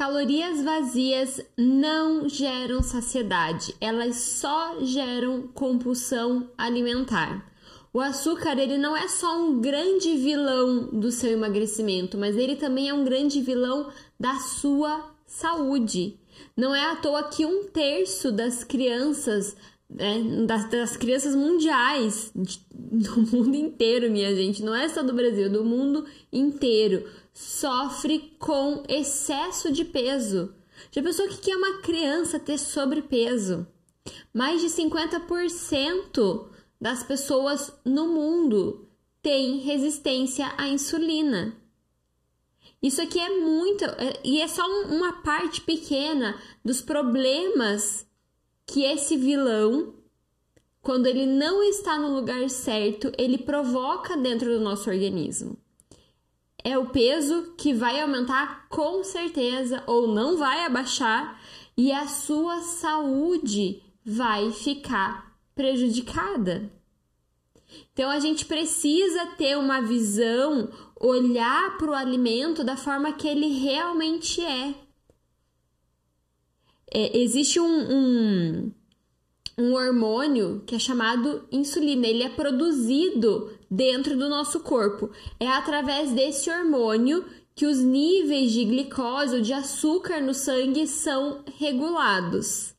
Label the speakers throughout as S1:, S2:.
S1: Calorias vazias não geram saciedade, elas só geram compulsão alimentar. O açúcar ele não é só um grande vilão do seu emagrecimento, mas ele também é um grande vilão da sua saúde. Não é à toa que um terço das crianças, né, das, das crianças mundiais, do mundo inteiro, minha gente, não é só do Brasil, é do mundo inteiro, sofre com excesso de peso. Já pensou o que é uma criança ter sobrepeso? Mais de 50% das pessoas no mundo têm resistência à insulina. Isso aqui é muito, é, e é só uma parte pequena dos problemas que esse vilão, quando ele não está no lugar certo, ele provoca dentro do nosso organismo. É o peso que vai aumentar com certeza ou não vai abaixar e a sua saúde vai ficar prejudicada. Então a gente precisa ter uma visão, olhar para o alimento da forma que ele realmente é. é existe um, um, um hormônio que é chamado insulina, ele é produzido dentro do nosso corpo. É através desse hormônio que os níveis de glicose ou de açúcar no sangue são regulados.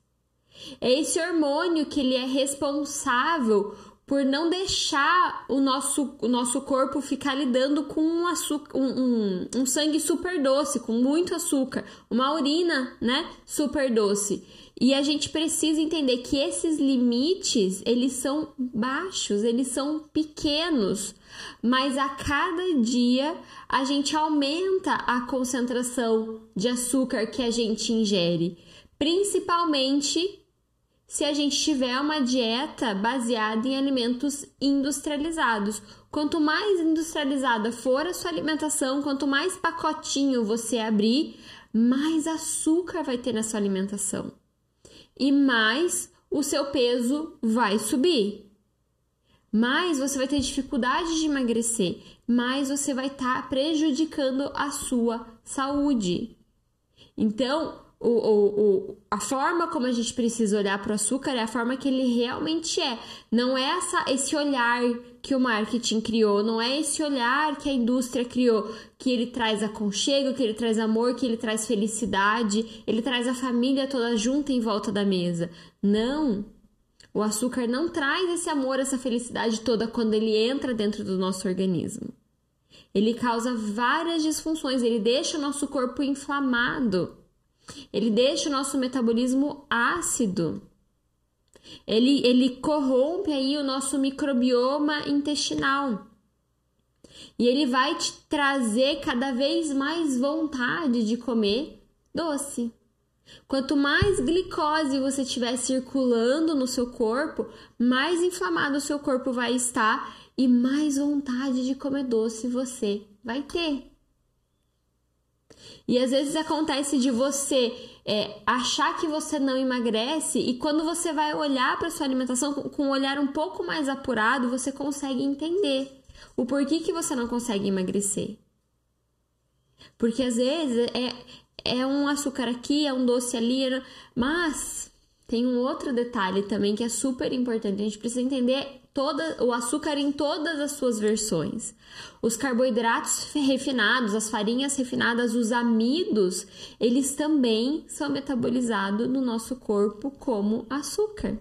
S1: É esse hormônio que ele é responsável por não deixar o nosso, o nosso corpo ficar lidando com um, açúcar, um, um, um sangue super doce, com muito açúcar, uma urina, né, super doce. E a gente precisa entender que esses limites, eles são baixos, eles são pequenos, mas a cada dia a gente aumenta a concentração de açúcar que a gente ingere, principalmente se a gente tiver uma dieta baseada em alimentos industrializados. Quanto mais industrializada for a sua alimentação, quanto mais pacotinho você abrir, mais açúcar vai ter na sua alimentação. E mais o seu peso vai subir. Mais você vai ter dificuldade de emagrecer, mais você vai estar tá prejudicando a sua saúde. Então, o, o, o, a forma como a gente precisa olhar para o açúcar é a forma que ele realmente é. Não é essa, esse olhar que o marketing criou, não é esse olhar que a indústria criou, que ele traz aconchego, que ele traz amor, que ele traz felicidade, ele traz a família toda junta em volta da mesa. Não! O açúcar não traz esse amor, essa felicidade toda quando ele entra dentro do nosso organismo. Ele causa várias disfunções, ele deixa o nosso corpo inflamado. Ele deixa o nosso metabolismo ácido. Ele, ele corrompe aí o nosso microbioma intestinal. E ele vai te trazer cada vez mais vontade de comer doce. Quanto mais glicose você estiver circulando no seu corpo, mais inflamado o seu corpo vai estar e mais vontade de comer doce você vai ter. E às vezes acontece de você é, achar que você não emagrece e quando você vai olhar para sua alimentação com, um olhar um pouco mais apurado, você consegue entender o porquê que você não consegue emagrecer. Porque às vezes é, é um açúcar aqui, é um doce ali, mas tem um outro detalhe também que é super importante. A gente precisa entender toda, o açúcar em todas as suas versões. Os carboidratos refinados, as farinhas refinadas, os amidos, eles também são metabolizados no nosso corpo como açúcar.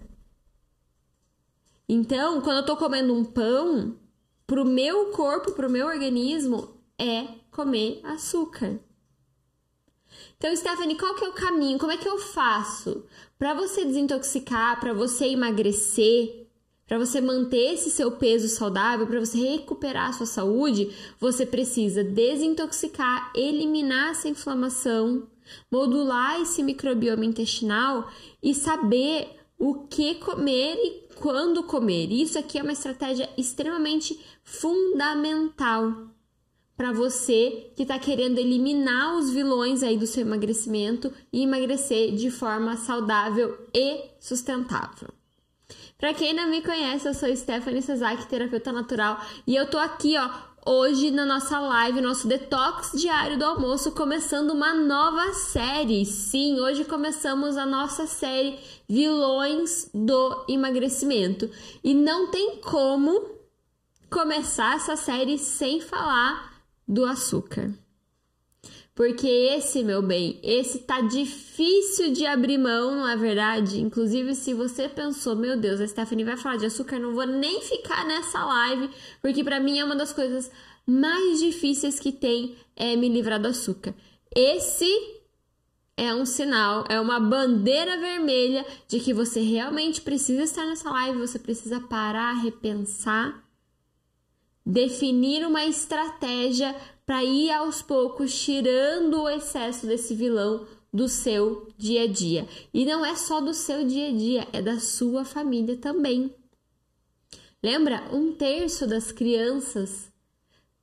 S1: Então, quando eu tô comendo um pão, pro meu corpo, pro meu organismo, é comer açúcar. Então, Stephanie, qual que é o caminho? Como é que eu faço para você desintoxicar, para você emagrecer? Para você manter esse seu peso saudável, para você recuperar a sua saúde, você precisa desintoxicar, eliminar essa inflamação, modular esse microbioma intestinal e saber o que comer e quando comer. Isso aqui é uma estratégia extremamente fundamental para você que está querendo eliminar os vilões aí do seu emagrecimento e emagrecer de forma saudável e sustentável. Para quem não me conhece, eu sou Stephanie Sazak, terapeuta natural, e eu tô aqui, ó, hoje na nossa live, nosso detox diário do almoço, começando uma nova série. Sim, hoje começamos a nossa série Vilões do Emagrecimento. E não tem como começar essa série sem falar do açúcar. Porque esse, meu bem, esse tá difícil de abrir mão, não é verdade? Inclusive, se você pensou, meu Deus, a Stephanie vai falar de açúcar, não vou nem ficar nessa live, porque para mim é uma das coisas mais difíceis que tem é me livrar do açúcar. Esse é um sinal, é uma bandeira vermelha de que você realmente precisa estar nessa live, você precisa parar, repensar, definir uma estratégia para ir aos poucos tirando o excesso desse vilão do seu dia a dia. E não é só do seu dia a dia, é da sua família também. Lembra? Um terço das crianças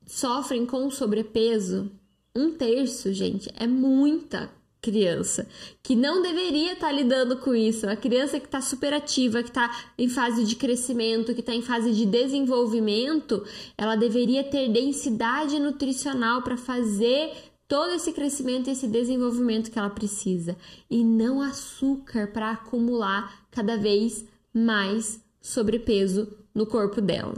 S1: sofrem com sobrepeso. Um terço, gente, é muita criança que não deveria estar tá lidando com isso. A criança que está super ativa, que está em fase de crescimento, que está em fase de desenvolvimento, ela deveria ter densidade nutricional para fazer todo esse crescimento e esse desenvolvimento que ela precisa e não açúcar para acumular cada vez mais sobrepeso no corpo dela.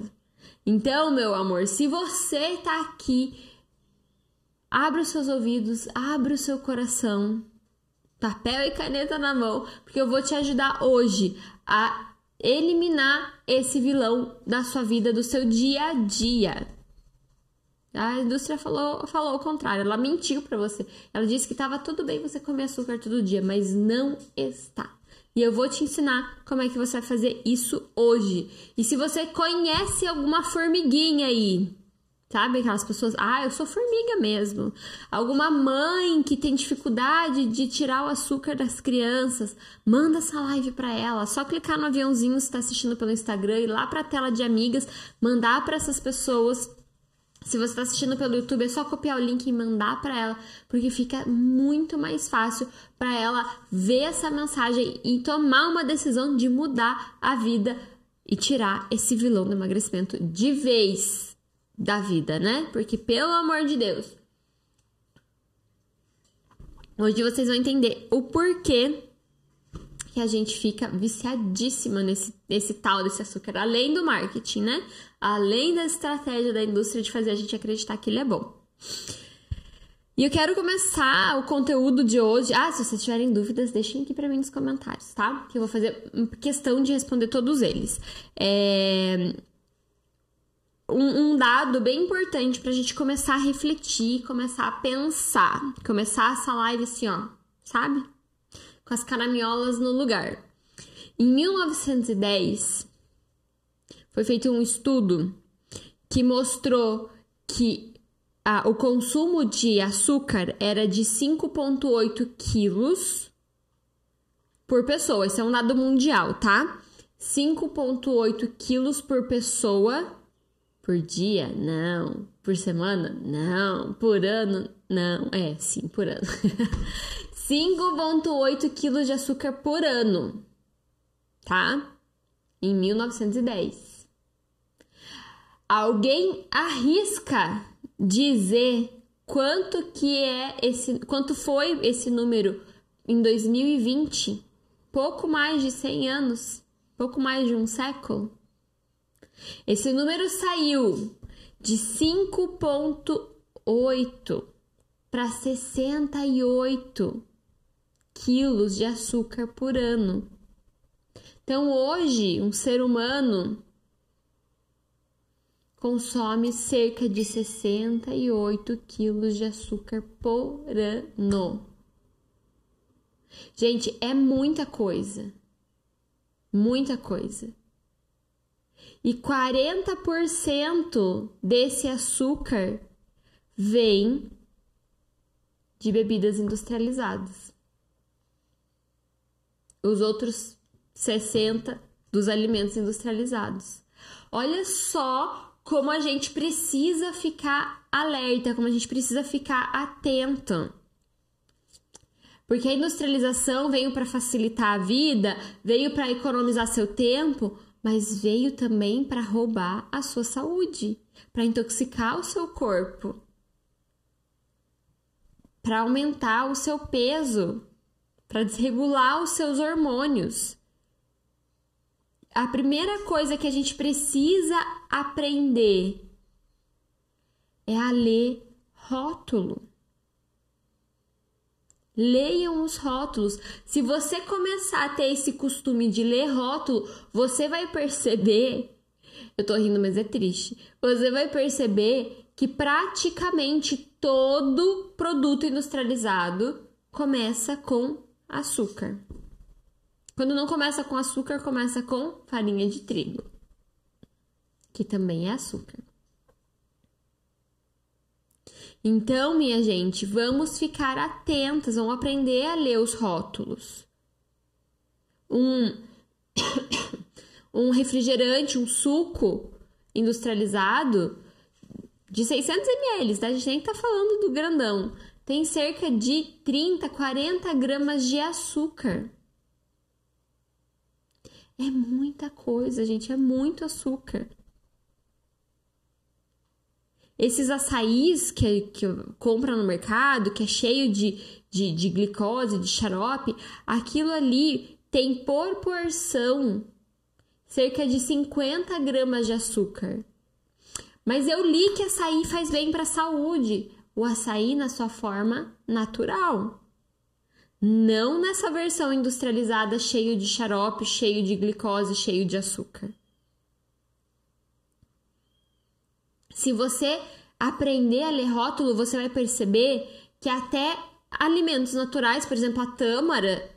S1: Então, meu amor, se você está aqui Abra os seus ouvidos, abra o seu coração, papel e caneta na mão, porque eu vou te ajudar hoje a eliminar esse vilão da sua vida, do seu dia a dia. A indústria falou, falou o contrário, ela mentiu para você. Ela disse que estava tudo bem você comer açúcar todo dia, mas não está. E eu vou te ensinar como é que você vai fazer isso hoje. E se você conhece alguma formiguinha aí, Sabe aquelas pessoas, ah, eu sou formiga mesmo. Alguma mãe que tem dificuldade de tirar o açúcar das crianças, manda essa live para ela. Só clicar no aviãozinho se está assistindo pelo Instagram e lá para a tela de amigas, mandar para essas pessoas. Se você está assistindo pelo YouTube, é só copiar o link e mandar para ela, porque fica muito mais fácil para ela ver essa mensagem e tomar uma decisão de mudar a vida e tirar esse vilão do emagrecimento de vez da vida, né? Porque, pelo amor de Deus, hoje vocês vão entender o porquê que a gente fica viciadíssima nesse, nesse tal desse açúcar, além do marketing, né? Além da estratégia da indústria de fazer a gente acreditar que ele é bom. E eu quero começar o conteúdo de hoje. Ah, se vocês tiverem dúvidas, deixem aqui para mim nos comentários, tá? Que eu vou fazer questão de responder todos eles. É um, um dado bem importante para a gente começar a refletir, começar a pensar, começar essa live assim, ó, sabe? Com as caraminholas no lugar. Em 1910, foi feito um estudo que mostrou que ah, o consumo de açúcar era de 5,8 quilos por pessoa. Esse é um dado mundial, tá? 5,8 quilos por pessoa por dia? Não. Por semana? Não. Por ano? Não. É, sim, por ano. 5,8 quilos de açúcar por ano. Tá? Em 1910. Alguém arrisca dizer quanto que é esse, quanto foi esse número em 2020? Pouco mais de 100 anos, pouco mais de um século. Esse número saiu de 5,8 para 68 quilos de açúcar por ano. Então, hoje, um ser humano consome cerca de 68 quilos de açúcar por ano. Gente, é muita coisa. Muita coisa. E 40% desse açúcar vem de bebidas industrializadas. Os outros 60 dos alimentos industrializados. Olha só como a gente precisa ficar alerta, como a gente precisa ficar atento. Porque a industrialização veio para facilitar a vida, veio para economizar seu tempo, mas veio também para roubar a sua saúde. para intoxicar o seu corpo, para aumentar o seu peso, para desregular os seus hormônios. A primeira coisa que a gente precisa aprender é a ler rótulo. Leiam os rótulos. Se você começar a ter esse costume de ler rótulo, você vai perceber. Eu tô rindo, mas é triste. Você vai perceber que praticamente todo produto industrializado começa com açúcar. Quando não começa com açúcar, começa com farinha de trigo, que também é açúcar. Então, minha gente, vamos ficar atentas, vamos aprender a ler os rótulos. Um, um refrigerante, um suco industrializado de 600 ml, tá? A gente nem tá falando do grandão. Tem cerca de 30, 40 gramas de açúcar. É muita coisa, gente, é muito açúcar. Esses açaís que, que compra no mercado, que é cheio de, de, de glicose, de xarope, aquilo ali tem por porção cerca de 50 gramas de açúcar. Mas eu li que açaí faz bem para a saúde. O açaí na sua forma natural. Não nessa versão industrializada cheio de xarope, cheio de glicose, cheio de açúcar. Se você aprender a ler rótulo, você vai perceber que até alimentos naturais, por exemplo, a tâmara,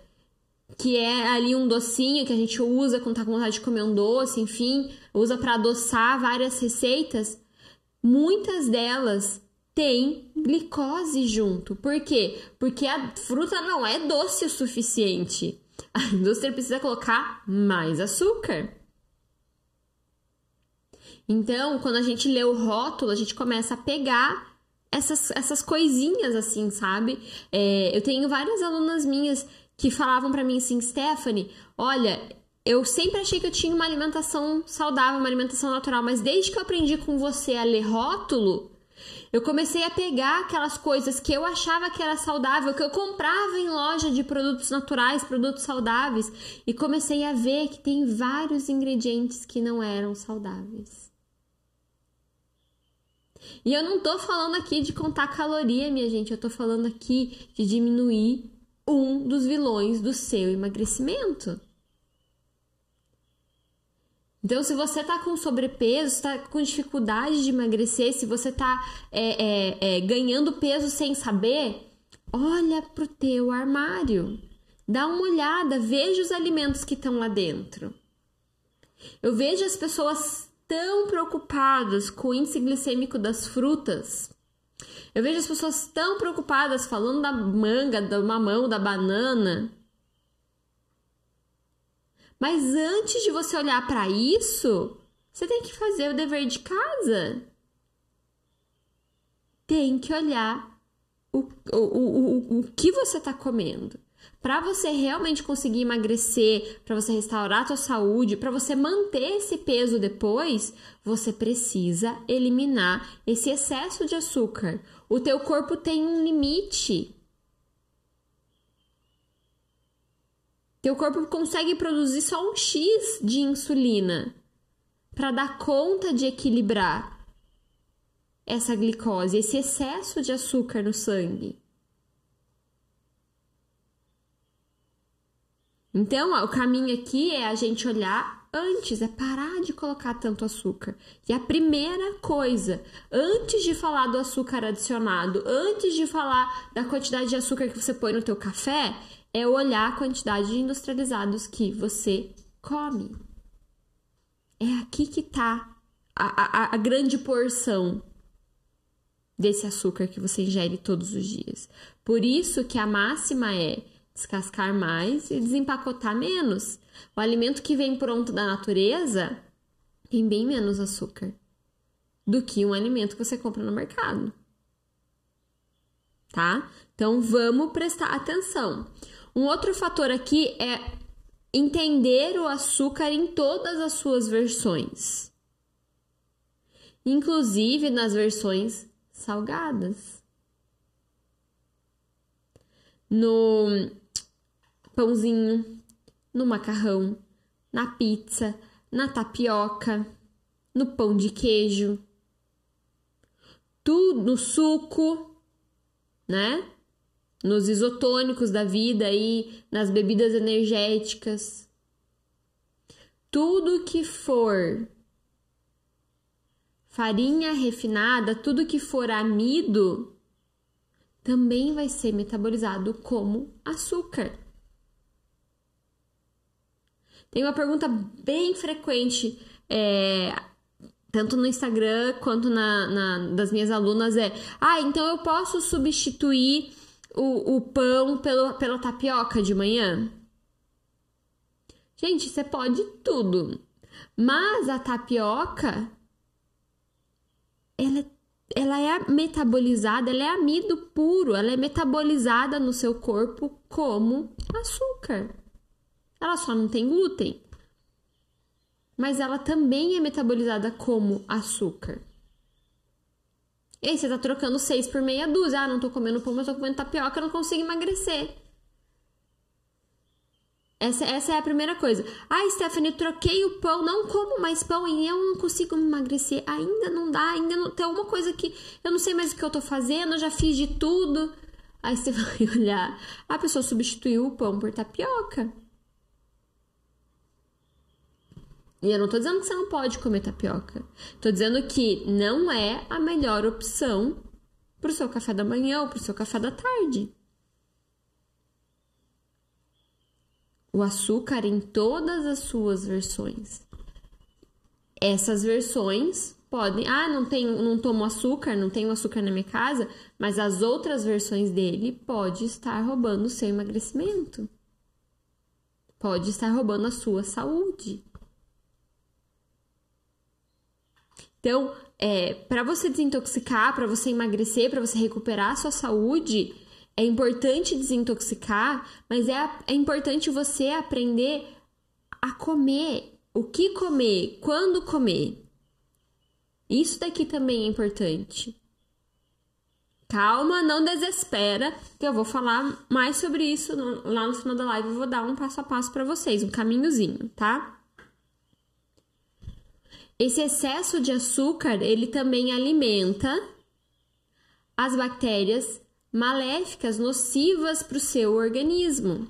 S1: que é ali um docinho que a gente usa quando tá com vontade de comer um doce, enfim, usa para adoçar várias receitas, muitas delas têm glicose junto. Por quê? Porque a fruta não é doce o suficiente. A indústria precisa colocar mais açúcar. Então, quando a gente lê o rótulo, a gente começa a pegar essas, essas coisinhas assim, sabe? É, eu tenho várias alunas minhas que falavam para mim assim, Stephanie, olha, eu sempre achei que eu tinha uma alimentação saudável, uma alimentação natural, mas desde que eu aprendi com você a ler rótulo, eu comecei a pegar aquelas coisas que eu achava que era saudável, que eu comprava em loja de produtos naturais, produtos saudáveis, e comecei a ver que tem vários ingredientes que não eram saudáveis. E eu não tô falando aqui de contar caloria, minha gente, eu tô falando aqui de diminuir um dos vilões do seu emagrecimento. Então, se você tá com sobrepeso, está com dificuldade de emagrecer, se você tá é, é, é, ganhando peso sem saber, olha pro teu armário. Dá uma olhada, veja os alimentos que estão lá dentro. Eu vejo as pessoas tão preocupadas com o índice glicêmico das frutas. Eu vejo as pessoas tão preocupadas falando da manga, do mamão, da banana. Mas antes de você olhar para isso, você tem que fazer o dever de casa. Tem que olhar o, o, o, o, o que você está comendo. Para você realmente conseguir emagrecer, para você restaurar a sua saúde, para você manter esse peso depois, você precisa eliminar esse excesso de açúcar. O teu corpo tem um limite. Teu corpo consegue produzir só um X de insulina para dar conta de equilibrar essa glicose, esse excesso de açúcar no sangue. Então, ó, o caminho aqui é a gente olhar antes, é parar de colocar tanto açúcar. E a primeira coisa, antes de falar do açúcar adicionado, antes de falar da quantidade de açúcar que você põe no teu café, é olhar a quantidade de industrializados que você come. É aqui que tá a, a, a grande porção desse açúcar que você ingere todos os dias. Por isso que a máxima é descascar mais e desempacotar menos. O alimento que vem pronto da natureza tem bem menos açúcar do que um alimento que você compra no mercado. Tá? Então vamos prestar atenção. Um outro fator aqui é entender o açúcar em todas as suas versões. inclusive nas versões salgadas. No pãozinho, no macarrão, na pizza, na tapioca, no pão de queijo, tudo no suco, né? Nos isotônicos da vida e nas bebidas energéticas. Tudo que for farinha refinada, tudo que for amido, também vai ser metabolizado como açúcar. Tem uma pergunta bem frequente, é, tanto no Instagram quanto na, na, das minhas alunas, é: ah, então eu posso substituir o, o pão pelo, pela tapioca de manhã? Gente, você pode tudo. Mas a tapioca, ela, ela é metabolizada, ela é amido puro, ela é metabolizada no seu corpo como açúcar. Ela só não tem glúten. Mas ela também é metabolizada como açúcar. E você tá trocando seis por meia dúzia. Ah, não tô comendo pão, mas tô comendo tapioca, não consigo emagrecer. Essa, essa é a primeira coisa. Ah, Stephanie, troquei o pão, não como mais pão e eu não consigo emagrecer. Ainda não dá, ainda não tem alguma coisa que eu não sei mais o que eu tô fazendo, eu já fiz de tudo. Aí você vai olhar, a pessoa substituiu o pão por tapioca. E eu não tô dizendo que você não pode comer tapioca. Tô dizendo que não é a melhor opção pro seu café da manhã ou pro seu café da tarde. O açúcar em todas as suas versões. Essas versões podem, ah, não tenho, não tomo açúcar, não tenho açúcar na minha casa, mas as outras versões dele pode estar roubando o seu emagrecimento. Pode estar roubando a sua saúde. Então, é, para você desintoxicar, para você emagrecer, para você recuperar a sua saúde, é importante desintoxicar, mas é, é importante você aprender a comer, o que comer, quando comer. Isso daqui também é importante. Calma, não desespera, que eu vou falar mais sobre isso lá no final da live. Eu vou dar um passo a passo para vocês, um caminhozinho, tá? Esse excesso de açúcar, ele também alimenta as bactérias maléficas, nocivas para o seu organismo.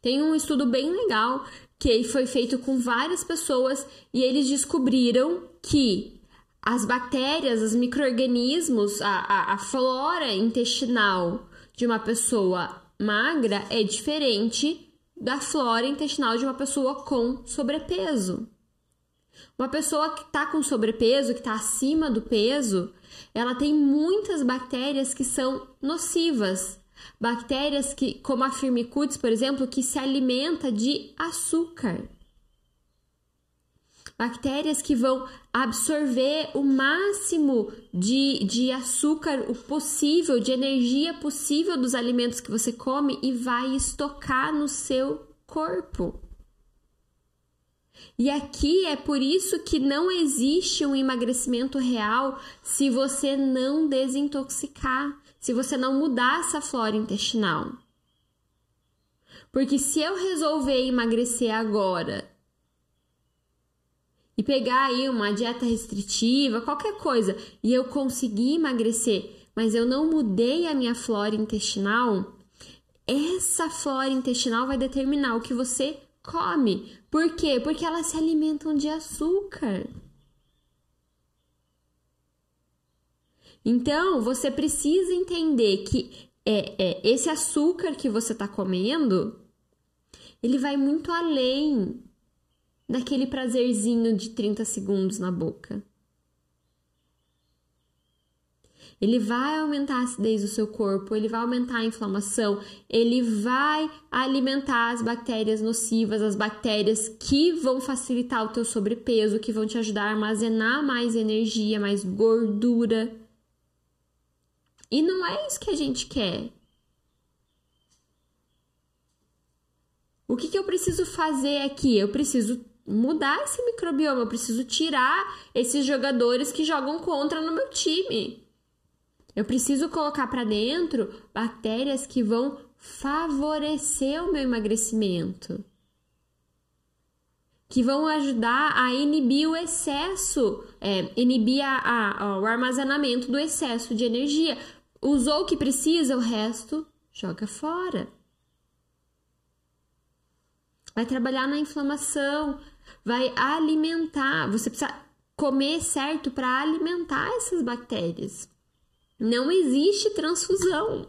S1: Tem um estudo bem legal que foi feito com várias pessoas e eles descobriram que as bactérias, os micro-organismos, a, a, a flora intestinal de uma pessoa magra é diferente da flora intestinal de uma pessoa com sobrepeso. Uma pessoa que está com sobrepeso, que está acima do peso, ela tem muitas bactérias que são nocivas. Bactérias que, como a Firmicutes, por exemplo, que se alimenta de açúcar. Bactérias que vão absorver o máximo de, de açúcar o possível, de energia possível dos alimentos que você come e vai estocar no seu corpo. E aqui é por isso que não existe um emagrecimento real se você não desintoxicar, se você não mudar essa flora intestinal. Porque se eu resolver emagrecer agora e pegar aí uma dieta restritiva, qualquer coisa, e eu conseguir emagrecer, mas eu não mudei a minha flora intestinal, essa flora intestinal vai determinar o que você come. Por quê? Porque elas se alimentam de açúcar. Então, você precisa entender que é, é esse açúcar que você está comendo, ele vai muito além daquele prazerzinho de 30 segundos na boca. Ele vai aumentar a acidez do seu corpo, ele vai aumentar a inflamação, ele vai alimentar as bactérias nocivas, as bactérias que vão facilitar o teu sobrepeso, que vão te ajudar a armazenar mais energia, mais gordura. E não é isso que a gente quer. O que, que eu preciso fazer aqui? Eu preciso mudar esse microbioma, eu preciso tirar esses jogadores que jogam contra no meu time. Eu preciso colocar para dentro bactérias que vão favorecer o meu emagrecimento, que vão ajudar a inibir o excesso, é, inibir a, a, o armazenamento do excesso de energia. Usou o que precisa, o resto joga fora. Vai trabalhar na inflamação, vai alimentar. Você precisa comer certo para alimentar essas bactérias. Não existe transfusão.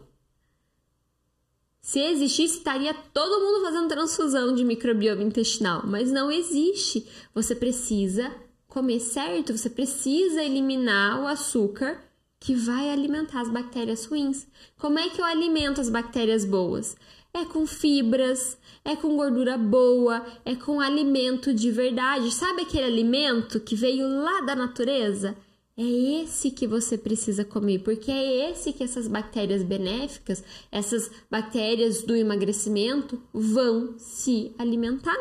S1: Se existisse, estaria todo mundo fazendo transfusão de microbioma intestinal, mas não existe. Você precisa comer certo, você precisa eliminar o açúcar que vai alimentar as bactérias ruins. Como é que eu alimento as bactérias boas? É com fibras, é com gordura boa, é com alimento de verdade. Sabe aquele alimento que veio lá da natureza? É esse que você precisa comer, porque é esse que essas bactérias benéficas, essas bactérias do emagrecimento, vão se alimentar.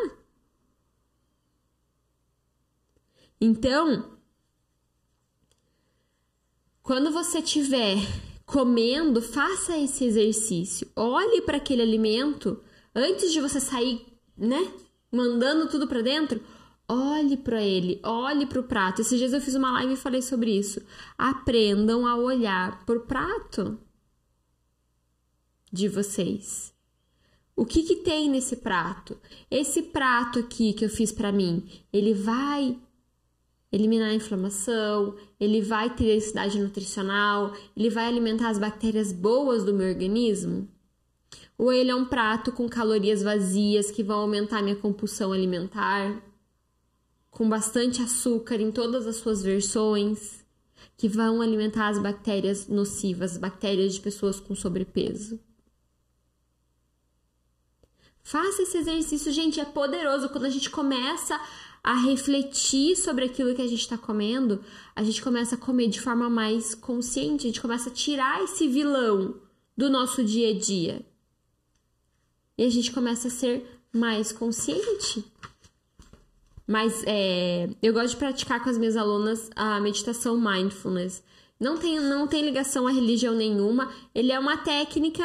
S1: Então, quando você estiver comendo, faça esse exercício. Olhe para aquele alimento antes de você sair, né? Mandando tudo para dentro Olhe para ele, olhe para o prato. Esses dias eu fiz uma live e falei sobre isso. Aprendam a olhar por prato de vocês. O que, que tem nesse prato? Esse prato aqui que eu fiz para mim, ele vai eliminar a inflamação, ele vai ter densidade nutricional, ele vai alimentar as bactérias boas do meu organismo? Ou ele é um prato com calorias vazias que vão aumentar minha compulsão alimentar? Com bastante açúcar em todas as suas versões, que vão alimentar as bactérias nocivas, bactérias de pessoas com sobrepeso. Faça esse exercício, gente, é poderoso. Quando a gente começa a refletir sobre aquilo que a gente está comendo, a gente começa a comer de forma mais consciente, a gente começa a tirar esse vilão do nosso dia a dia. E a gente começa a ser mais consciente. Mas é, eu gosto de praticar com as minhas alunas a meditação mindfulness. Não tem, não tem ligação a religião nenhuma. Ele é uma técnica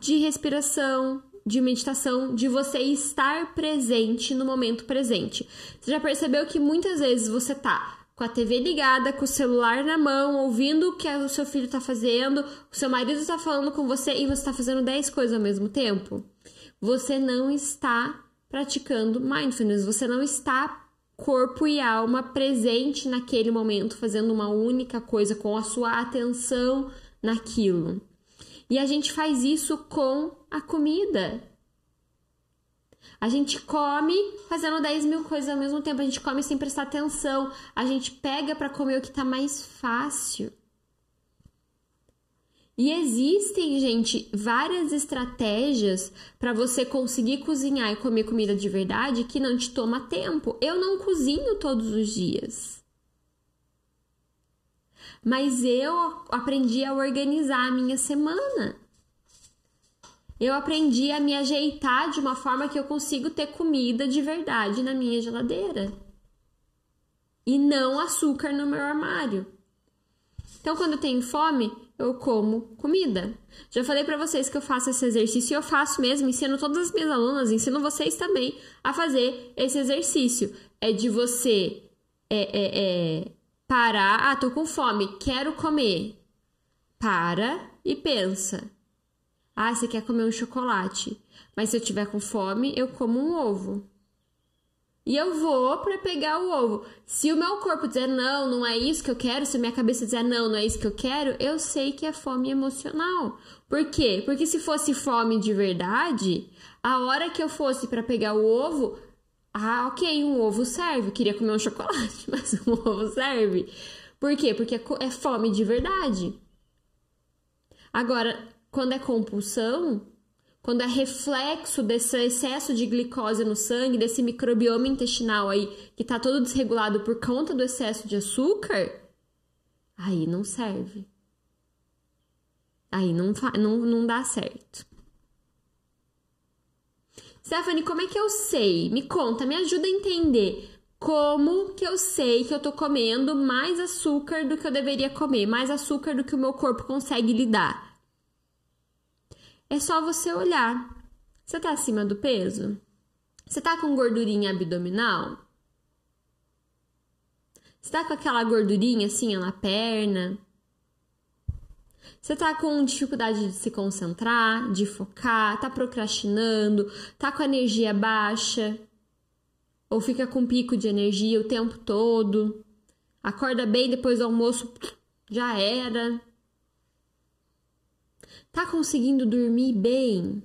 S1: de respiração, de meditação, de você estar presente no momento presente. Você já percebeu que muitas vezes você tá com a TV ligada, com o celular na mão, ouvindo o que o seu filho tá fazendo, o seu marido tá falando com você e você tá fazendo 10 coisas ao mesmo tempo? Você não está praticando mindfulness. Você não está corpo e alma presente naquele momento, fazendo uma única coisa com a sua atenção naquilo. E a gente faz isso com a comida. A gente come fazendo 10 mil coisas ao mesmo tempo, a gente come sem prestar atenção, a gente pega para comer o que está mais fácil. E existem, gente, várias estratégias para você conseguir cozinhar e comer comida de verdade que não te toma tempo. Eu não cozinho todos os dias. Mas eu aprendi a organizar a minha semana. Eu aprendi a me ajeitar de uma forma que eu consigo ter comida de verdade na minha geladeira. E não açúcar no meu armário. Então, quando eu tenho fome, eu como comida. Já falei para vocês que eu faço esse exercício e eu faço mesmo, ensino todas as minhas alunas, ensino vocês também a fazer esse exercício. É de você é, é, é, parar, ah, tô com fome, quero comer. Para e pensa. Ah, você quer comer um chocolate, mas se eu tiver com fome, eu como um ovo. E eu vou para pegar o ovo. Se o meu corpo dizer não, não é isso que eu quero, se a minha cabeça dizer não, não é isso que eu quero, eu sei que é fome emocional. Por quê? Porque se fosse fome de verdade, a hora que eu fosse para pegar o ovo, ah, ok, um ovo serve. Queria comer um chocolate, mas um ovo serve. Por quê? Porque é fome de verdade. Agora, quando é compulsão, quando é reflexo desse excesso de glicose no sangue, desse microbioma intestinal aí que tá todo desregulado por conta do excesso de açúcar, aí não serve. Aí não, não, não dá certo. Stephanie, como é que eu sei? Me conta, me ajuda a entender. Como que eu sei que eu tô comendo mais açúcar do que eu deveria comer, mais açúcar do que o meu corpo consegue lidar? É só você olhar. Você tá acima do peso? Você tá com gordurinha abdominal? Você tá com aquela gordurinha assim na perna? Você tá com dificuldade de se concentrar, de focar, tá procrastinando, tá com energia baixa? Ou fica com pico de energia o tempo todo? Acorda bem depois do almoço, já era. Tá conseguindo dormir bem?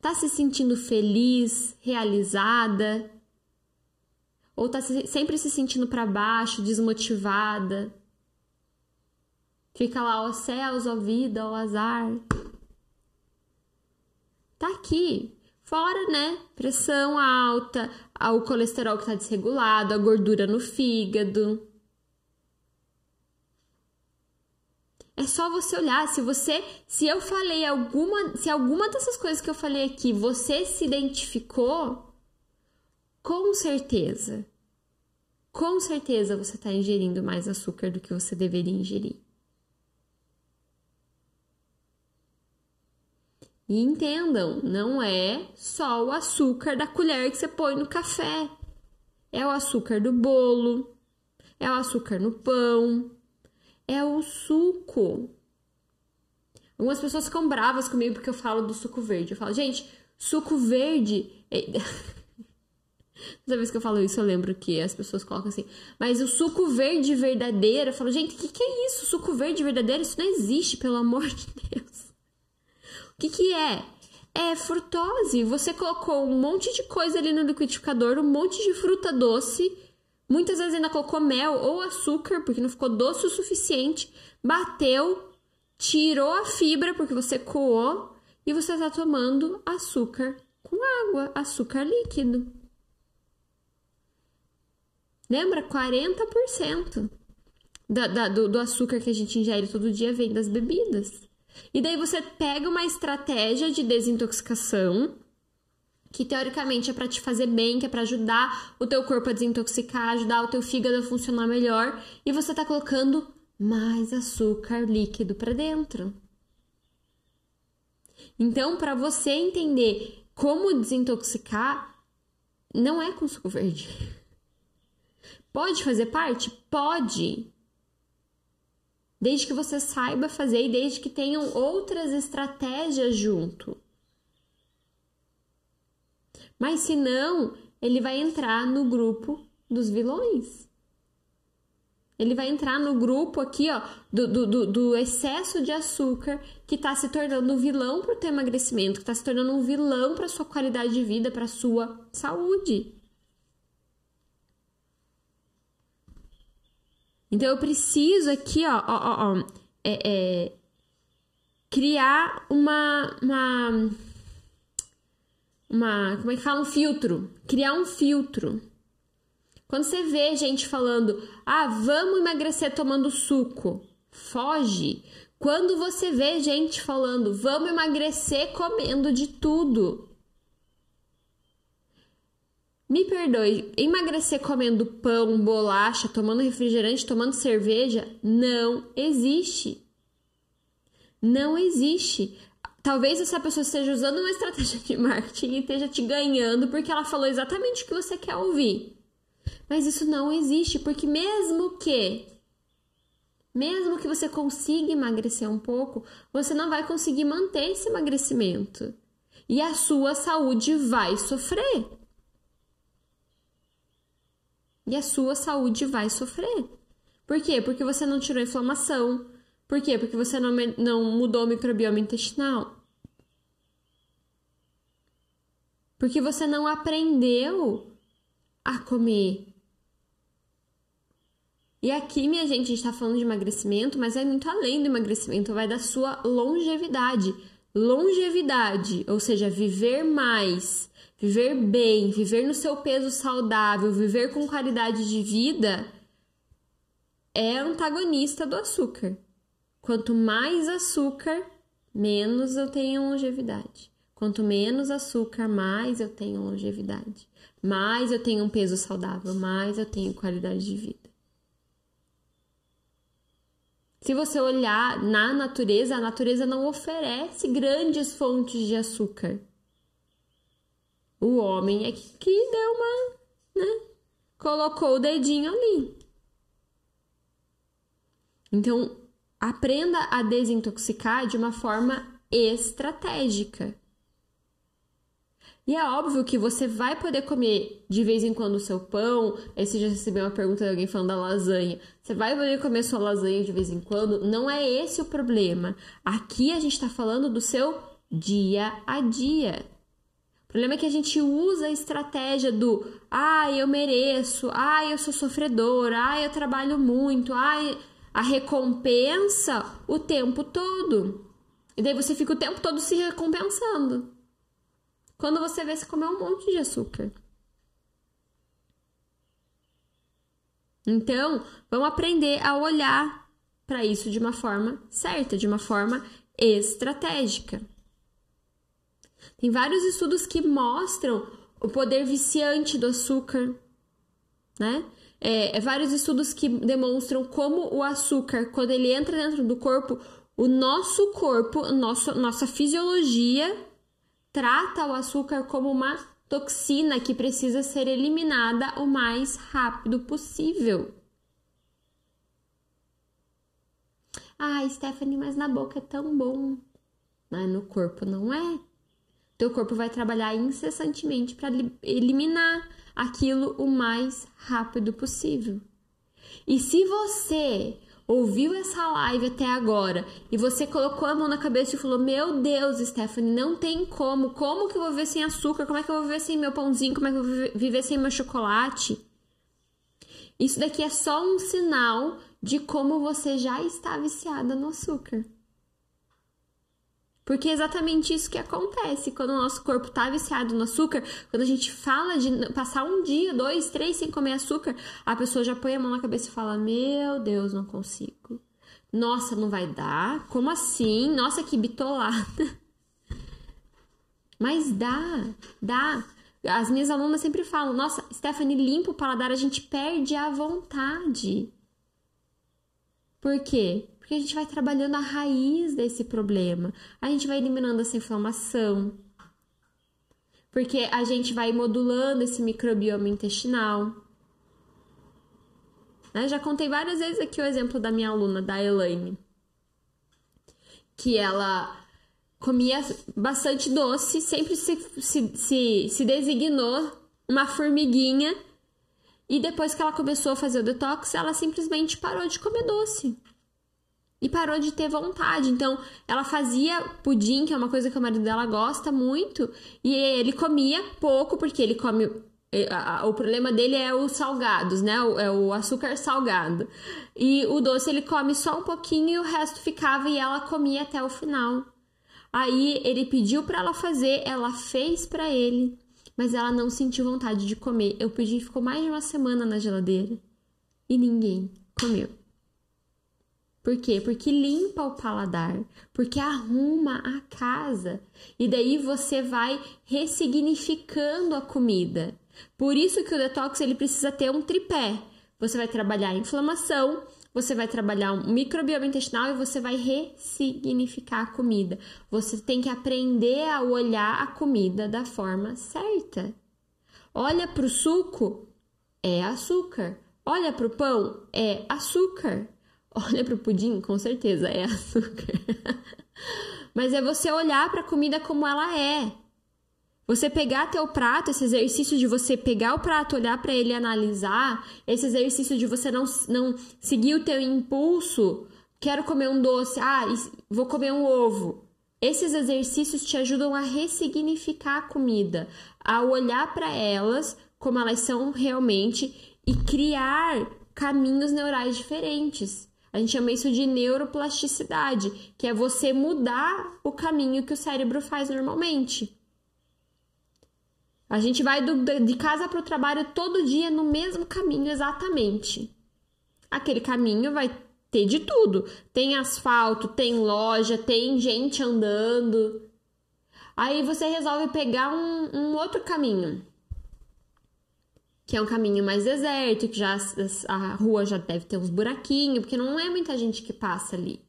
S1: Tá se sentindo feliz, realizada? Ou tá sempre se sentindo para baixo, desmotivada? Fica lá, ó céus, ó vida, ó azar. Tá aqui. Fora, né? Pressão alta, o colesterol que tá desregulado, a gordura no fígado. É só você olhar, se você, se eu falei alguma, se alguma dessas coisas que eu falei aqui, você se identificou, com certeza, com certeza você está ingerindo mais açúcar do que você deveria ingerir. E entendam, não é só o açúcar da colher que você põe no café. É o açúcar do bolo, é o açúcar no pão, é o suco. Algumas pessoas ficam bravas comigo porque eu falo do suco verde. Eu falo, gente, suco verde. É... Toda vez que eu falo isso, eu lembro que as pessoas colocam assim, mas o suco verde verdadeiro, eu falo, gente, o que, que é isso? Suco verde verdadeiro? Isso não existe, pelo amor de Deus. O que, que é? É frutose. Você colocou um monte de coisa ali no liquidificador, um monte de fruta doce. Muitas vezes ainda colocou mel ou açúcar, porque não ficou doce o suficiente. Bateu, tirou a fibra, porque você coou. E você está tomando açúcar com água, açúcar líquido. Lembra? 40% da, da, do, do açúcar que a gente ingere todo dia vem das bebidas. E daí você pega uma estratégia de desintoxicação, que teoricamente é para te fazer bem, que é para ajudar o teu corpo a desintoxicar, ajudar o teu fígado a funcionar melhor, e você tá colocando mais açúcar líquido para dentro. Então, para você entender como desintoxicar, não é com suco verde. Pode fazer parte? Pode desde que você saiba fazer e desde que tenham outras estratégias junto. Mas se não, ele vai entrar no grupo dos vilões. Ele vai entrar no grupo aqui, ó, do, do, do excesso de açúcar que está se tornando um vilão para o teu emagrecimento, que está se tornando um vilão para sua qualidade de vida, para sua saúde. Então eu preciso aqui, ó, ó, ó, ó é, é, criar uma, uma, uma, como é que fala? Um filtro. Criar um filtro. Quando você vê gente falando, ah, vamos emagrecer tomando suco, foge. Quando você vê gente falando, vamos emagrecer comendo de tudo, me perdoe, emagrecer comendo pão, bolacha, tomando refrigerante, tomando cerveja, não existe. Não existe. Talvez essa pessoa esteja usando uma estratégia de marketing e esteja te ganhando porque ela falou exatamente o que você quer ouvir. Mas isso não existe, porque mesmo que mesmo que você consiga emagrecer um pouco, você não vai conseguir manter esse emagrecimento. E a sua saúde vai sofrer e a sua saúde vai sofrer. Por quê? Porque você não tirou inflamação. Por quê? Porque você não, não mudou o microbioma intestinal. Porque você não aprendeu a comer. E aqui, minha gente, a gente está falando de emagrecimento, mas é muito além do emagrecimento, vai da sua longevidade. Longevidade, ou seja, viver mais, viver bem, viver no seu peso saudável, viver com qualidade de vida, é antagonista do açúcar. Quanto mais açúcar, menos eu tenho longevidade. Quanto menos açúcar, mais eu tenho longevidade. Mais eu tenho um peso saudável, mais eu tenho qualidade de vida. Se você olhar na natureza, a natureza não oferece grandes fontes de açúcar. O homem é que, que deu uma, né? Colocou o dedinho ali. Então, aprenda a desintoxicar de uma forma estratégica. E é óbvio que você vai poder comer de vez em quando o seu pão. Você já recebeu uma pergunta de alguém falando da lasanha. Você vai poder comer sua lasanha de vez em quando. Não é esse o problema. Aqui a gente está falando do seu dia a dia. O problema é que a gente usa a estratégia do ah, eu mereço, ah, eu sou sofredor, ah, eu trabalho muito, ah, a recompensa o tempo todo. E daí você fica o tempo todo se recompensando. Quando você vê, você comeu um monte de açúcar. Então, vamos aprender a olhar para isso de uma forma certa, de uma forma estratégica. Tem vários estudos que mostram o poder viciante do açúcar, né? É, é, vários estudos que demonstram como o açúcar, quando ele entra dentro do corpo, o nosso corpo, nosso, nossa fisiologia trata o açúcar como uma toxina que precisa ser eliminada o mais rápido possível. Ah, Stephanie, mas na boca é tão bom. Mas no corpo não é. Teu corpo vai trabalhar incessantemente para eliminar aquilo o mais rápido possível. E se você ouviu essa live até agora e você colocou a mão na cabeça e falou: Meu Deus, Stephanie, não tem como. Como que eu vou viver sem açúcar? Como é que eu vou viver sem meu pãozinho? Como é que eu vou viver sem meu chocolate? Isso daqui é só um sinal de como você já está viciada no açúcar. Porque é exatamente isso que acontece quando o nosso corpo está viciado no açúcar. Quando a gente fala de passar um dia, dois, três sem comer açúcar, a pessoa já põe a mão na cabeça e fala: Meu Deus, não consigo. Nossa, não vai dar? Como assim? Nossa, que bitolada. Mas dá, dá. As minhas alunas sempre falam: Nossa, Stephanie, limpa o paladar, a gente perde a vontade. Por quê? Porque a gente vai trabalhando a raiz desse problema. A gente vai eliminando essa inflamação. Porque a gente vai modulando esse microbioma intestinal. Né? Já contei várias vezes aqui o exemplo da minha aluna, da Elaine. Que ela comia bastante doce, sempre se, se, se, se designou uma formiguinha. E depois que ela começou a fazer o detox, ela simplesmente parou de comer doce e parou de ter vontade. Então, ela fazia pudim, que é uma coisa que o marido dela gosta muito, e ele comia pouco, porque ele come. O problema dele é os salgados, né? É o açúcar salgado. E o doce ele come só um pouquinho e o resto ficava e ela comia até o final. Aí ele pediu para ela fazer, ela fez para ele, mas ela não sentiu vontade de comer. O pudim ficou mais de uma semana na geladeira e ninguém comeu. Por quê? Porque limpa o paladar, porque arruma a casa e daí você vai ressignificando a comida. Por isso que o detox ele precisa ter um tripé. Você vai trabalhar a inflamação, você vai trabalhar um microbioma intestinal e você vai ressignificar a comida. Você tem que aprender a olhar a comida da forma certa. Olha para o suco, é açúcar. Olha para o pão, é açúcar. Olha para o pudim, com certeza é açúcar. Mas é você olhar para a comida como ela é. Você pegar teu prato, esse exercício de você pegar o prato, olhar para ele e analisar, esse exercício de você não, não seguir o teu impulso, quero comer um doce, ah, vou comer um ovo. Esses exercícios te ajudam a ressignificar a comida, a olhar para elas como elas são realmente e criar caminhos neurais diferentes. A gente chama isso de neuroplasticidade, que é você mudar o caminho que o cérebro faz normalmente. A gente vai do, de casa para o trabalho todo dia no mesmo caminho exatamente. Aquele caminho vai ter de tudo. Tem asfalto, tem loja, tem gente andando. Aí você resolve pegar um, um outro caminho. Que é um caminho mais deserto, que já a rua já deve ter uns buraquinhos, porque não é muita gente que passa ali.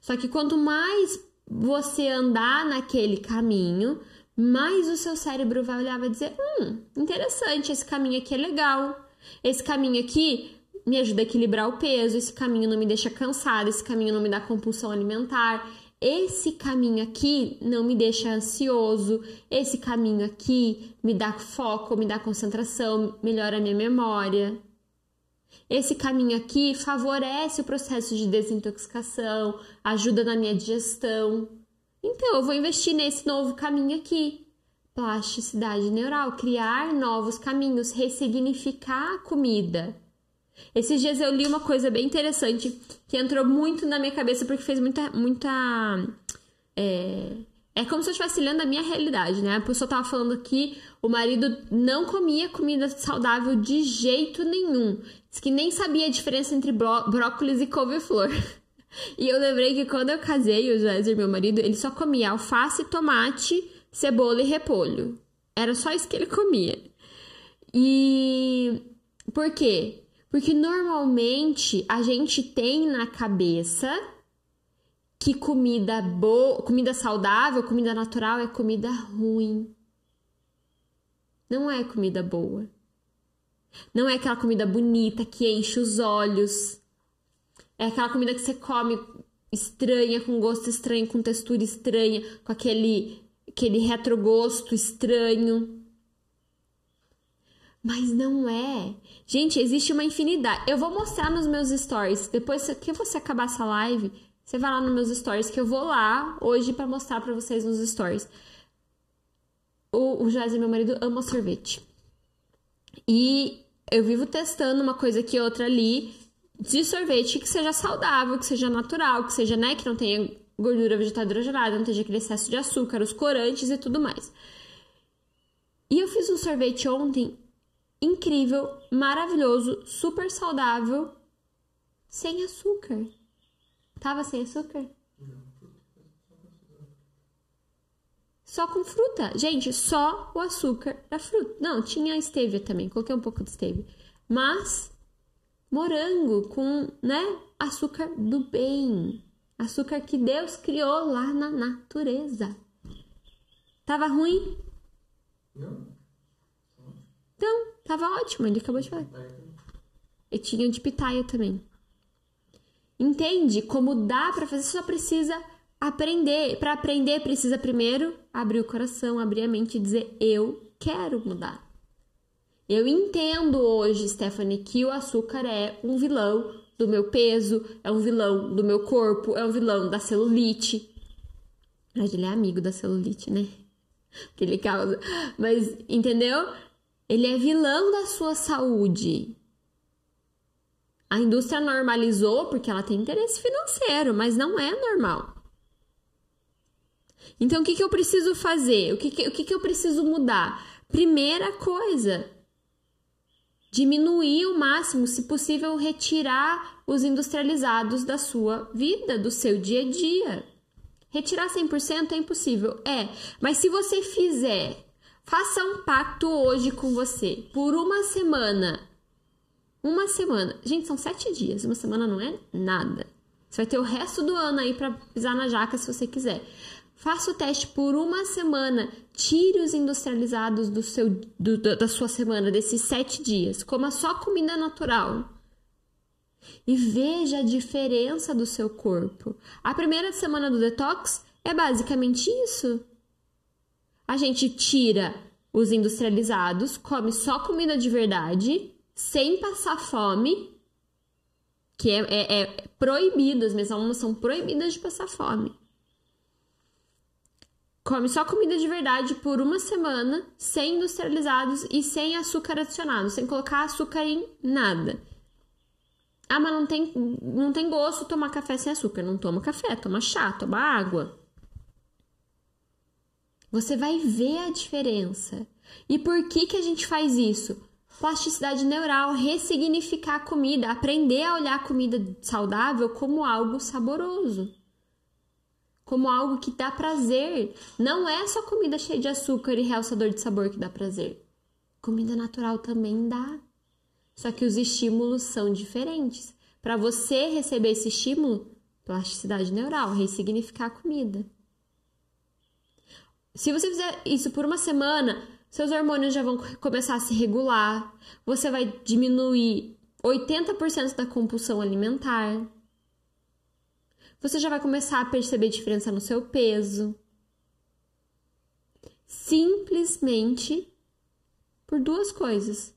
S1: Só que quanto mais você andar naquele caminho, mais o seu cérebro vai olhar e vai dizer: hum, interessante, esse caminho aqui é legal. Esse caminho aqui me ajuda a equilibrar o peso, esse caminho não me deixa cansada, esse caminho não me dá compulsão alimentar, esse caminho aqui não me deixa ansioso, esse caminho aqui me dá foco, me dá concentração, melhora a minha memória. Esse caminho aqui favorece o processo de desintoxicação, ajuda na minha digestão. Então, eu vou investir nesse novo caminho aqui. Plasticidade neural, criar novos caminhos, ressignificar a comida. Esses dias eu li uma coisa bem interessante que entrou muito na minha cabeça porque fez muita. muita é, é como se eu estivesse lendo a minha realidade, né? A pessoa tava falando que o marido não comia comida saudável de jeito nenhum. Diz que nem sabia a diferença entre brócolis e couve-flor. E eu lembrei que quando eu casei, o Jéssica, meu marido, ele só comia alface, tomate, cebola e repolho. Era só isso que ele comia. E por quê? Porque normalmente a gente tem na cabeça que comida boa, comida saudável, comida natural é comida ruim. Não é comida boa. Não é aquela comida bonita que enche os olhos. É aquela comida que você come estranha, com gosto estranho, com textura estranha, com aquele aquele retrogosto estranho. Mas não é. Gente, existe uma infinidade. Eu vou mostrar nos meus stories. Depois que você acabar essa live, você vai lá nos meus stories, que eu vou lá hoje para mostrar para vocês nos stories. O, o meu marido, ama sorvete. E eu vivo testando uma coisa aqui outra ali de sorvete que seja saudável, que seja natural, que seja, né, que não tenha gordura vegetal hidrogenada, não tenha aquele excesso de açúcar, os corantes e tudo mais. E eu fiz um sorvete ontem incrível, maravilhoso, super saudável, sem açúcar. Tava sem açúcar? Só com fruta. Gente, só o açúcar da fruta. Não, tinha stevia também. Coloquei um pouco de stevia. Mas morango com, né, açúcar do bem. Açúcar que Deus criou lá na natureza. Tava ruim? Não. Então, tava ótimo, ele acabou de falar. E tinha de pitaia também. Entende como dá para fazer? Só precisa aprender. Para aprender, precisa primeiro abrir o coração, abrir a mente e dizer: Eu quero mudar. Eu entendo hoje, Stephanie, que o açúcar é um vilão do meu peso, é um vilão do meu corpo, é um vilão da celulite. Mas ele é amigo da celulite, né? Que ele causa. Mas, entendeu? Ele é vilão da sua saúde. A indústria normalizou porque ela tem interesse financeiro, mas não é normal. Então, o que, que eu preciso fazer? O, que, que, o que, que eu preciso mudar? Primeira coisa, diminuir o máximo, se possível, retirar os industrializados da sua vida, do seu dia a dia. Retirar 100% é impossível, é, mas se você fizer Faça um pacto hoje com você por uma semana. Uma semana. Gente, são sete dias. Uma semana não é nada. Você vai ter o resto do ano aí para pisar na jaca se você quiser. Faça o teste por uma semana. Tire os industrializados do seu, do, da sua semana, desses sete dias. Coma só comida natural. E veja a diferença do seu corpo. A primeira semana do detox é basicamente isso a gente tira os industrializados, come só comida de verdade, sem passar fome, que é, é, é proibido, as minhas almas são proibidas de passar fome. Come só comida de verdade por uma semana, sem industrializados e sem açúcar adicionado, sem colocar açúcar em nada. Ah, mas não tem, não tem gosto tomar café sem açúcar. Não toma café, toma chá, toma água. Você vai ver a diferença. E por que, que a gente faz isso? Plasticidade neural, ressignificar a comida, aprender a olhar a comida saudável como algo saboroso. Como algo que dá prazer. Não é só comida cheia de açúcar e realçador de sabor que dá prazer. Comida natural também dá. Só que os estímulos são diferentes. Para você receber esse estímulo, plasticidade neural, ressignificar a comida. Se você fizer isso por uma semana, seus hormônios já vão começar a se regular, você vai diminuir 80% da compulsão alimentar. Você já vai começar a perceber diferença no seu peso. Simplesmente por duas coisas.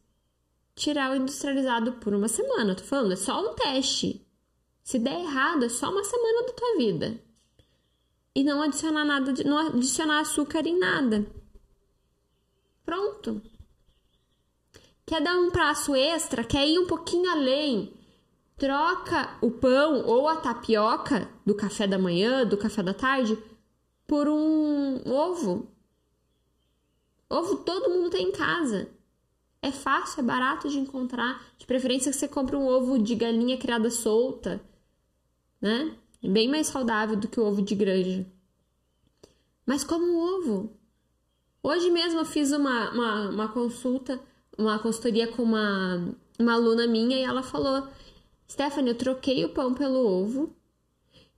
S1: Tirar o industrializado por uma semana, tô falando, é só um teste. Se der errado, é só uma semana da tua vida e não adicionar nada, de, não adicionar açúcar em nada. Pronto. Quer dar um prazo extra? Quer ir um pouquinho além? Troca o pão ou a tapioca do café da manhã, do café da tarde, por um ovo. Ovo todo mundo tem em casa. É fácil, é barato de encontrar. De preferência que você compre um ovo de galinha criada solta, né? Bem mais saudável do que o ovo de granja. Mas como um ovo. Hoje mesmo eu fiz uma, uma, uma consulta, uma consultoria com uma, uma aluna minha e ela falou: Stephanie, eu troquei o pão pelo ovo.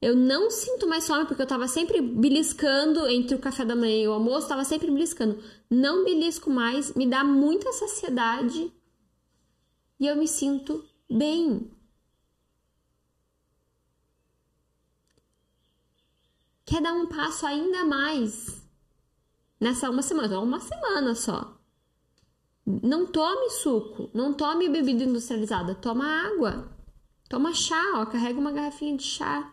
S1: Eu não sinto mais fome porque eu tava sempre beliscando entre o café da manhã e o almoço, tava sempre beliscando. Não belisco mais, me dá muita saciedade e eu me sinto bem. Quer dar um passo ainda mais nessa uma semana, uma semana só. Não tome suco, não tome bebida industrializada, toma água. Toma chá, ó, carrega uma garrafinha de chá.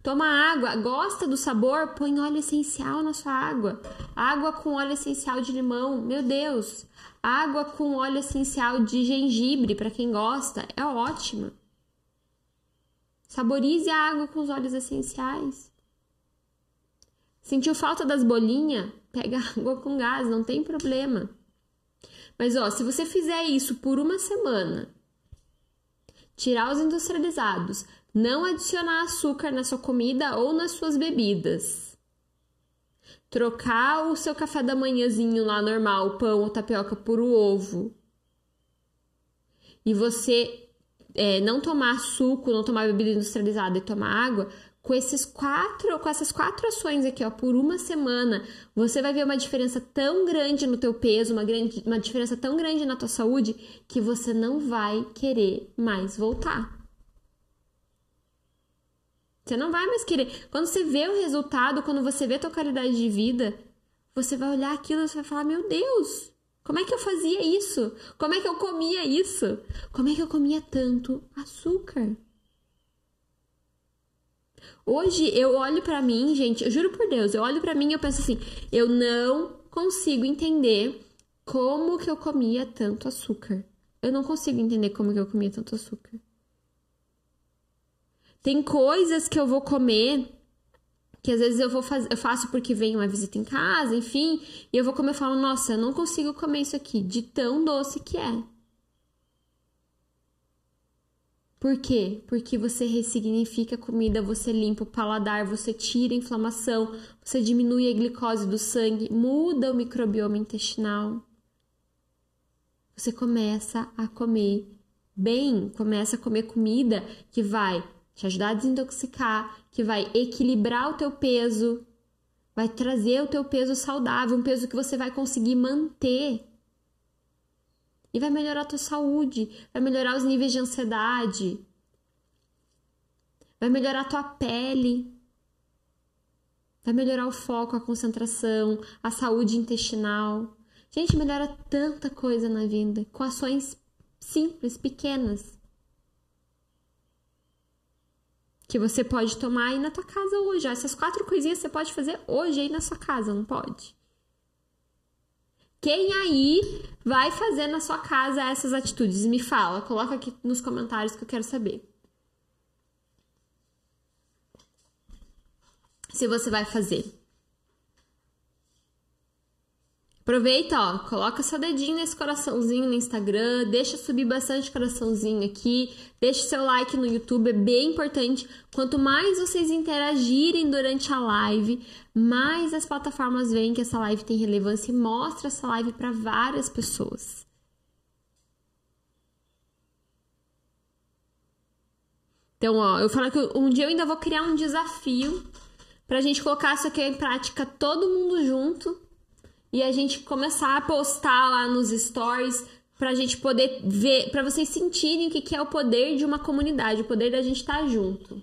S1: Toma água, gosta do sabor, põe óleo essencial na sua água. Água com óleo essencial de limão, meu Deus. Água com óleo essencial de gengibre, para quem gosta, é ótima. Saborize a água com os óleos essenciais. Sentiu falta das bolinhas? Pega água com gás, não tem problema. Mas ó, se você fizer isso por uma semana, tirar os industrializados, não adicionar açúcar na sua comida ou nas suas bebidas, trocar o seu café da manhãzinho lá normal, pão ou tapioca por o ovo, e você é, não tomar suco, não tomar bebida industrializada e tomar água, com esses quatro, com essas quatro ações aqui, ó, por uma semana, você vai ver uma diferença tão grande no teu peso, uma, grande, uma diferença tão grande na tua saúde, que você não vai querer mais voltar. Você não vai mais querer. Quando você vê o resultado, quando você vê a tua qualidade de vida, você vai olhar aquilo e você vai falar: Meu Deus, como é que eu fazia isso? Como é que eu comia isso? Como é que eu comia tanto açúcar? Hoje eu olho para mim, gente, eu juro por Deus, eu olho para mim e eu penso assim, eu não consigo entender como que eu comia tanto açúcar. Eu não consigo entender como que eu comia tanto açúcar. Tem coisas que eu vou comer que às vezes eu vou fazer, eu faço porque vem uma visita em casa, enfim, e eu vou comer e falo, nossa, eu não consigo comer isso aqui, de tão doce que é. Por quê? Porque você ressignifica a comida, você limpa o paladar, você tira a inflamação, você diminui a glicose do sangue, muda o microbioma intestinal. Você começa a comer bem, começa a comer comida que vai te ajudar a desintoxicar, que vai equilibrar o teu peso, vai trazer o teu peso saudável, um peso que você vai conseguir manter e vai melhorar a tua saúde, vai melhorar os níveis de ansiedade, vai melhorar a tua pele, vai melhorar o foco, a concentração, a saúde intestinal. Gente, melhora tanta coisa na vida com ações simples, pequenas. Que você pode tomar aí na tua casa hoje. Essas quatro coisinhas você pode fazer hoje aí na sua casa, não pode? Quem aí vai fazer na sua casa essas atitudes? Me fala, coloca aqui nos comentários que eu quero saber. Se você vai fazer. Aproveita, ó, coloca seu dedinho nesse coraçãozinho no Instagram, deixa subir bastante coraçãozinho aqui, deixa seu like no YouTube, é bem importante. Quanto mais vocês interagirem durante a live, mais as plataformas veem que essa live tem relevância e mostra essa live para várias pessoas. Então, ó, eu falo que um dia eu ainda vou criar um desafio pra gente colocar isso aqui em prática todo mundo junto e a gente começar a postar lá nos stories pra gente poder ver, pra vocês sentirem o que, que é o poder de uma comunidade, o poder da gente estar tá junto.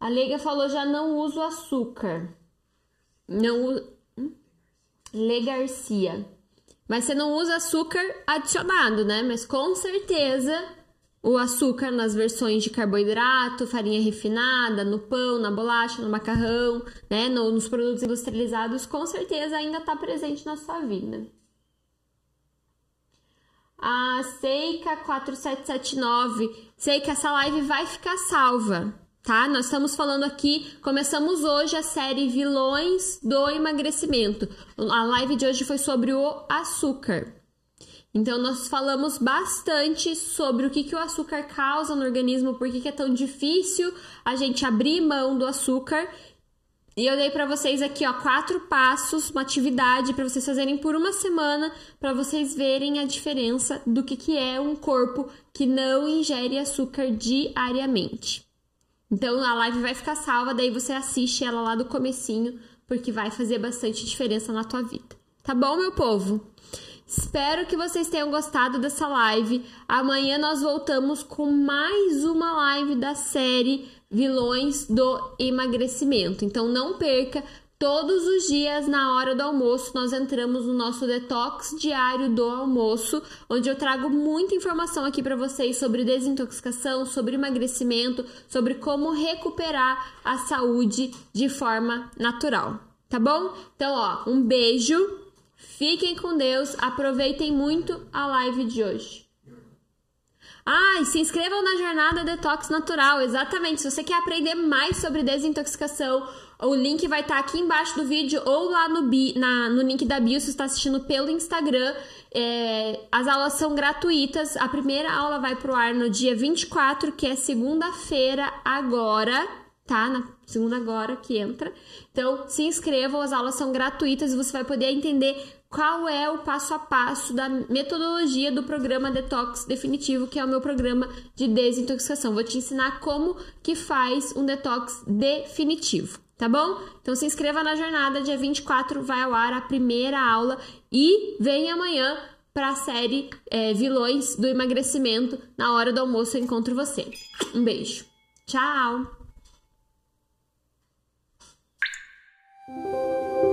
S1: A Lega falou: já não uso açúcar. Não. Hum? Lê Garcia. Mas você não usa açúcar adicionado, né? Mas com certeza o açúcar nas versões de carboidrato, farinha refinada, no pão, na bolacha, no macarrão, né, no, nos produtos industrializados, com certeza ainda está presente na sua vida. A Seika 4779, sei que essa live vai ficar salva, tá? Nós estamos falando aqui, começamos hoje a série Vilões do Emagrecimento. A live de hoje foi sobre o açúcar. Então, nós falamos bastante sobre o que, que o açúcar causa no organismo, por que, que é tão difícil a gente abrir mão do açúcar. E eu dei para vocês aqui, ó, quatro passos, uma atividade para vocês fazerem por uma semana, para vocês verem a diferença do que, que é um corpo que não ingere açúcar diariamente. Então, a live vai ficar salva, daí você assiste ela lá do comecinho, porque vai fazer bastante diferença na tua vida. Tá bom, meu povo? Espero que vocês tenham gostado dessa live. Amanhã nós voltamos com mais uma live da série Vilões do Emagrecimento. Então não perca. Todos os dias, na hora do almoço, nós entramos no nosso detox diário do almoço, onde eu trago muita informação aqui para vocês sobre desintoxicação, sobre emagrecimento, sobre como recuperar a saúde de forma natural. Tá bom? Então, ó, um beijo Fiquem com Deus, aproveitem muito a live de hoje. Ah, e se inscrevam na jornada Detox Natural, exatamente. Se você quer aprender mais sobre desintoxicação, o link vai estar aqui embaixo do vídeo ou lá no, bi, na, no link da bio se você está assistindo pelo Instagram. É, as aulas são gratuitas. A primeira aula vai pro ar no dia 24, que é segunda-feira agora, tá? Na segunda agora que entra. Então, se inscrevam, as aulas são gratuitas e você vai poder entender qual é o passo a passo da metodologia do programa Detox Definitivo, que é o meu programa de desintoxicação. Vou te ensinar como que faz um detox definitivo, tá bom? Então se inscreva na jornada, dia 24 vai ao ar a primeira aula e vem amanhã para a série é, Vilões do Emagrecimento. Na hora do almoço eu encontro você. Um beijo. Tchau! Thank you.